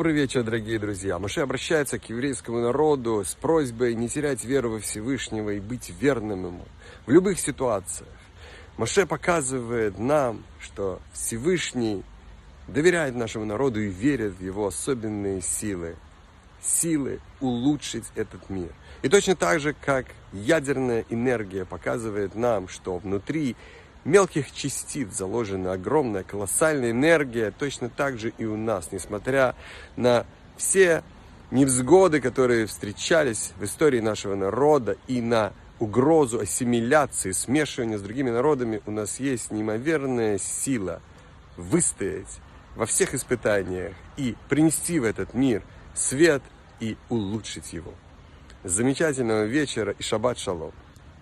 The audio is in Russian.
Добрый вечер, дорогие друзья. Маше обращается к еврейскому народу с просьбой не терять веру во Всевышнего и быть верным ему в любых ситуациях. Маше показывает нам, что Всевышний доверяет нашему народу и верит в его особенные силы. Силы улучшить этот мир. И точно так же, как ядерная энергия показывает нам, что внутри мелких частиц заложена огромная, колоссальная энергия, точно так же и у нас, несмотря на все невзгоды, которые встречались в истории нашего народа и на угрозу ассимиляции, смешивания с другими народами, у нас есть неимоверная сила выстоять во всех испытаниях и принести в этот мир свет и улучшить его. Замечательного вечера и шаббат шалом.